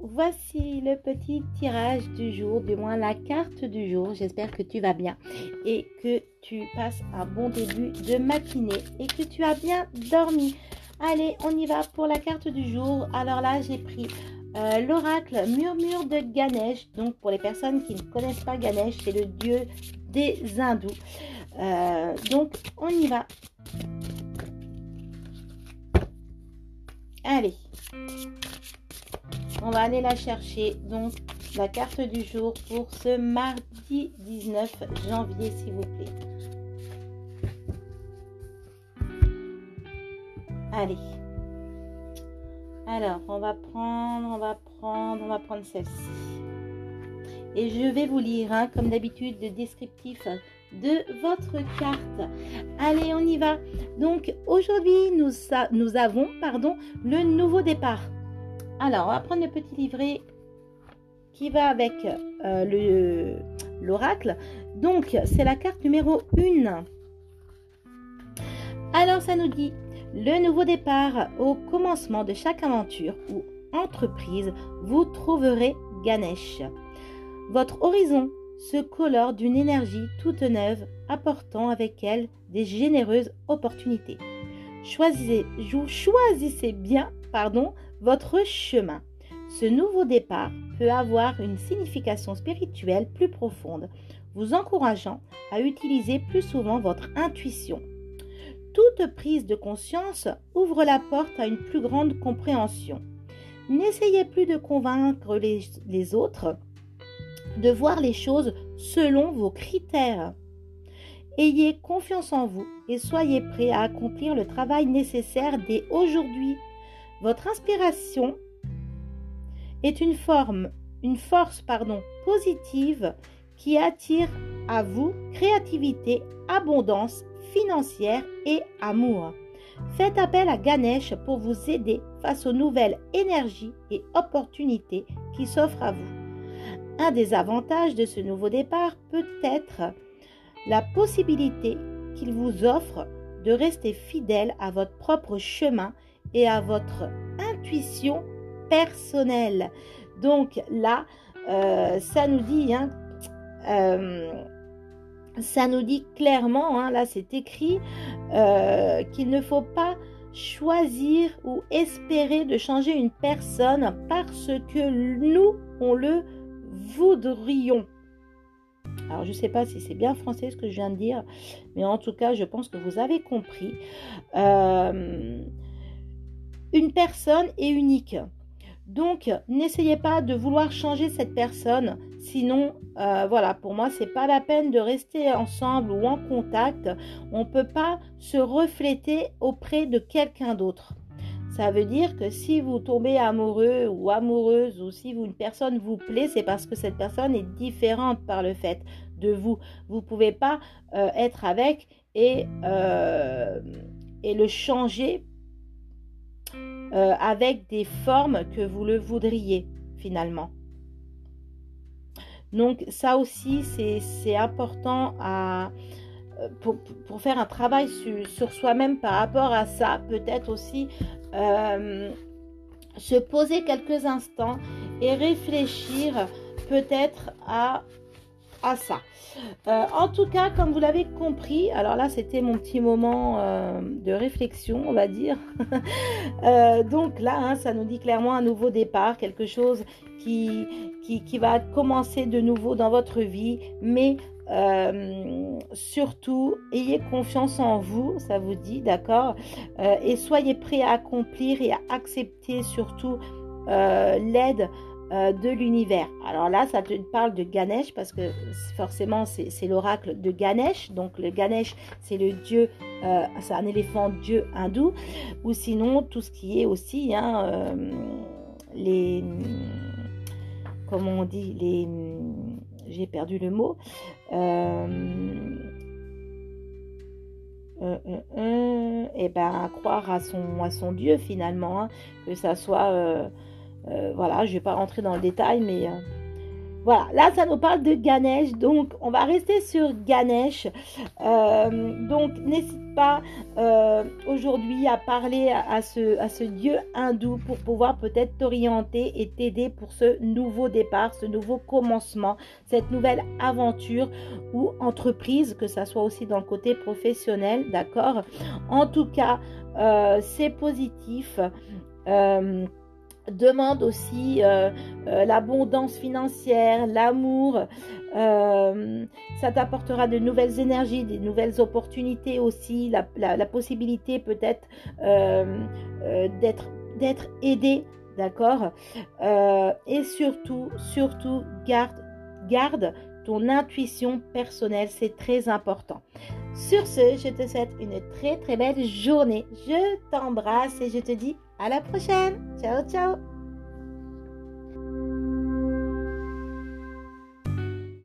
Voici le petit tirage du jour, du moins la carte du jour. J'espère que tu vas bien et que tu passes un bon début de matinée et que tu as bien dormi. Allez, on y va pour la carte du jour. Alors là, j'ai pris euh, l'oracle murmure de Ganesh. Donc pour les personnes qui ne connaissent pas Ganesh, c'est le dieu des hindous. Euh, donc on y va. Allez. On va aller la chercher. Donc, la carte du jour pour ce mardi 19 janvier, s'il vous plaît. Allez. Alors, on va prendre, on va prendre, on va prendre celle-ci. Et je vais vous lire, hein, comme d'habitude, le descriptif de votre carte. Allez, on y va. Donc, aujourd'hui, nous, nous avons pardon, le nouveau départ. Alors, on va prendre le petit livret qui va avec euh, l'oracle. Donc, c'est la carte numéro 1. Alors, ça nous dit le nouveau départ au commencement de chaque aventure ou entreprise, vous trouverez Ganesh. Votre horizon se colore d'une énergie toute neuve, apportant avec elle des généreuses opportunités. Choisissez, choisissez bien votre chemin. Ce nouveau départ peut avoir une signification spirituelle plus profonde, vous encourageant à utiliser plus souvent votre intuition. Toute prise de conscience ouvre la porte à une plus grande compréhension. N'essayez plus de convaincre les autres de voir les choses selon vos critères. Ayez confiance en vous et soyez prêt à accomplir le travail nécessaire dès aujourd'hui votre inspiration est une forme, une force pardon, positive qui attire à vous créativité, abondance financière et amour. Faites appel à Ganesh pour vous aider face aux nouvelles énergies et opportunités qui s'offrent à vous. Un des avantages de ce nouveau départ peut être la possibilité qu'il vous offre de rester fidèle à votre propre chemin et à votre intuition personnelle. Donc là, euh, ça nous dit, hein, euh, ça nous dit clairement, hein, là c'est écrit, euh, qu'il ne faut pas choisir ou espérer de changer une personne parce que nous, on le voudrions. Alors, je ne sais pas si c'est bien français ce que je viens de dire, mais en tout cas, je pense que vous avez compris. Une personne est unique. Donc, n'essayez pas de vouloir changer cette personne. Sinon, euh, voilà, pour moi, c'est pas la peine de rester ensemble ou en contact. On peut pas se refléter auprès de quelqu'un d'autre. Ça veut dire que si vous tombez amoureux ou amoureuse ou si une personne vous plaît, c'est parce que cette personne est différente par le fait de vous. Vous pouvez pas euh, être avec et, euh, et le changer euh, avec des formes que vous le voudriez finalement. Donc ça aussi, c'est important à, euh, pour, faire un travail sur, sur soi-même par rapport à ça. Peut-être aussi euh, se poser quelques instants et réfléchir peut-être à à ça. Euh, en tout cas, comme vous l'avez compris, alors là, c'était mon petit moment euh, de réflexion, on va dire. Euh, donc là, hein, ça nous dit clairement un nouveau départ, quelque chose qui, qui, qui va commencer de nouveau dans votre vie, mais surtout, ayez confiance en vous, ça vous dit, d'accord? Et soyez prêts à accomplir et à accepter surtout l'aide euh, de l'univers. Alors là, ça te parle de Ganesh parce que forcément, c'est l'oracle de Ganesh. Donc le Ganesh, c'est le dieu, euh, c'est un éléphant dieu hindou. Ou sinon, tout ce qui est aussi hein, euh, les... Comment on dit J'ai perdu le mot. et eh ben croire à son, à son dieu finalement, hein, que ça soit euh, voilà, je ne vais pas rentrer dans le détail, mais, euh, Voilà, là, ça nous parle de Ganesh. Donc, on va rester sur Ganesh. Euh, donc, n'hésite pas aujourd'hui à parler à, ce, à ce dieu hindou pour pouvoir peut-être t'orienter et t'aider pour ce nouveau départ, ce nouveau commencement, cette nouvelle aventure ou entreprise, que ça soit aussi dans le côté professionnel, d'accord? En tout cas, c'est positif demande aussi euh, euh, l'abondance financière, l'amour. Euh, ça t'apportera de nouvelles énergies, des nouvelles opportunités aussi, la, possibilité peut-être d'être, d'être aidé, d'accord? Et surtout, surtout, garde, garde ton intuition personnelle, c'est très important. Sur ce, je te souhaite une très très belle journée. Je t'embrasse et je te dis à la prochaine. Ciao, ciao.